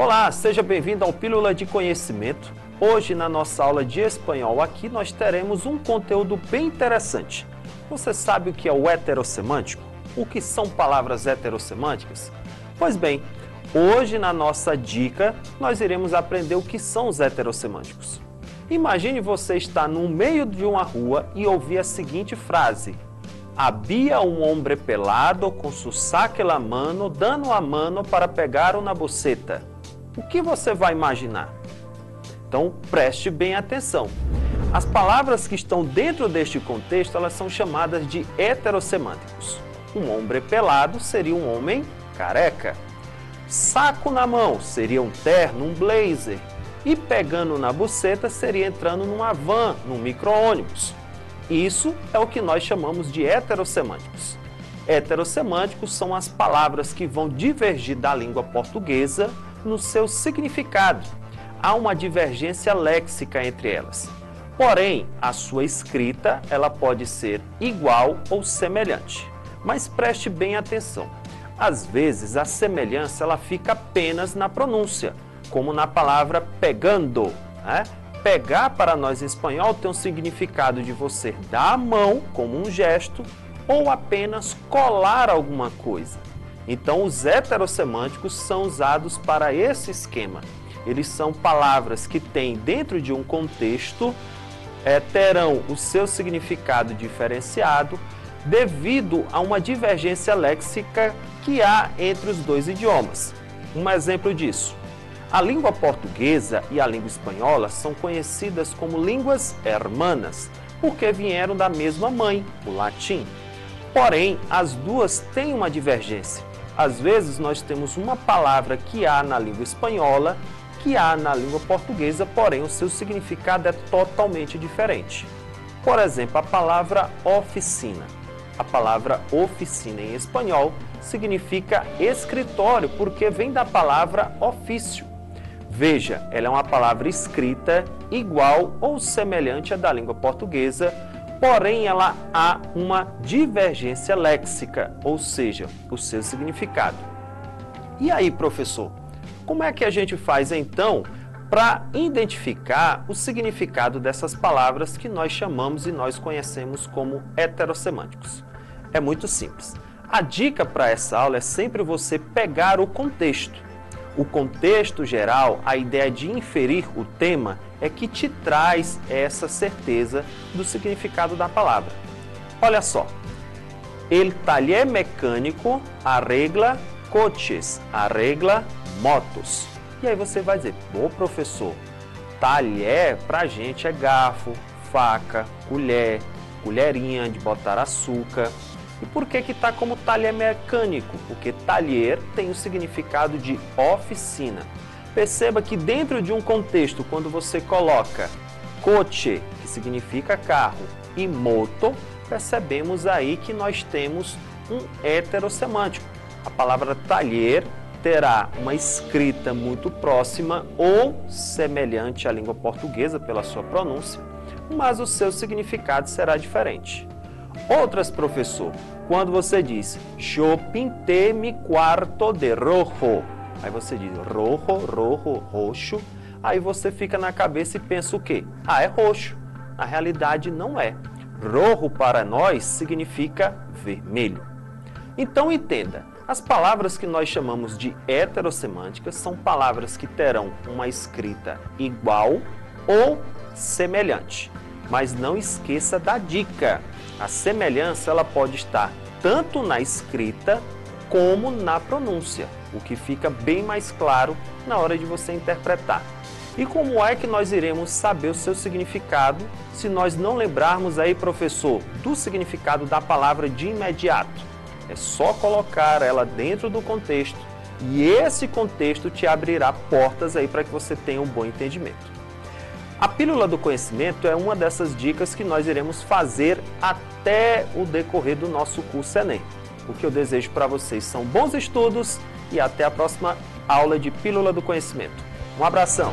Olá, seja bem-vindo ao Pílula de Conhecimento. Hoje, na nossa aula de espanhol aqui, nós teremos um conteúdo bem interessante. Você sabe o que é o heterossemântico? O que são palavras heterossemânticas? Pois bem, hoje na nossa dica, nós iremos aprender o que são os heterossemânticos. Imagine você estar no meio de uma rua e ouvir a seguinte frase: Havia um homem pelado com su saque la mano, dando a mano para pegar uma boceta. O que você vai imaginar? Então preste bem atenção. As palavras que estão dentro deste contexto, elas são chamadas de heterossemânticos. Um homem pelado seria um homem careca. Saco na mão seria um terno, um blazer. E pegando na buceta seria entrando numa van, num micro-ônibus. Isso é o que nós chamamos de heterossemânticos. Heterossemânticos são as palavras que vão divergir da língua portuguesa no seu significado. Há uma divergência léxica entre elas. Porém, a sua escrita ela pode ser igual ou semelhante. Mas preste bem atenção. Às vezes a semelhança ela fica apenas na pronúncia como na palavra pegando. Né? Pegar para nós em espanhol tem um significado de você dar a mão como um gesto ou apenas colar alguma coisa. Então, os heterossemânticos são usados para esse esquema. Eles são palavras que têm, dentro de um contexto, é, terão o seu significado diferenciado devido a uma divergência léxica que há entre os dois idiomas. Um exemplo disso: a língua portuguesa e a língua espanhola são conhecidas como línguas hermanas, porque vieram da mesma mãe, o latim. Porém, as duas têm uma divergência. Às vezes nós temos uma palavra que há na língua espanhola, que há na língua portuguesa, porém o seu significado é totalmente diferente. Por exemplo, a palavra oficina. A palavra oficina em espanhol significa escritório, porque vem da palavra ofício. Veja, ela é uma palavra escrita igual ou semelhante à da língua portuguesa, porém ela há uma divergência léxica, ou seja, o seu significado. E aí, professor, como é que a gente faz então para identificar o significado dessas palavras que nós chamamos e nós conhecemos como heterossemânticos? É muito simples. A dica para essa aula é sempre você pegar o contexto o contexto geral, a ideia de inferir o tema, é que te traz essa certeza do significado da palavra. Olha só. El taller mecânico arregla coches, arregla motos. E aí você vai dizer, pô professor, talher pra gente é garfo, faca, colher, colherinha de botar açúcar. E por que que está como talher mecânico? Porque talher tem o significado de oficina. Perceba que dentro de um contexto, quando você coloca coche, que significa carro, e moto, percebemos aí que nós temos um heterossemântico. A palavra talher terá uma escrita muito próxima ou semelhante à língua portuguesa pela sua pronúncia, mas o seu significado será diferente. Outras, professor, quando você diz Eu pintei mi quarto de rojo, aí você diz rojo, rojo, roxo, aí você fica na cabeça e pensa o quê? Ah, é roxo. Na realidade, não é. Rojo para nós significa vermelho. Então entenda, as palavras que nós chamamos de heterossemânticas são palavras que terão uma escrita igual ou semelhante. Mas não esqueça da dica. A semelhança ela pode estar tanto na escrita como na pronúncia, o que fica bem mais claro na hora de você interpretar. E como é que nós iremos saber o seu significado se nós não lembrarmos aí, professor, do significado da palavra de imediato? É só colocar ela dentro do contexto e esse contexto te abrirá portas aí para que você tenha um bom entendimento. A pílula do conhecimento é uma dessas dicas que nós iremos fazer até o decorrer do nosso curso Enem. O que eu desejo para vocês são bons estudos e até a próxima aula de Pílula do Conhecimento. Um abração!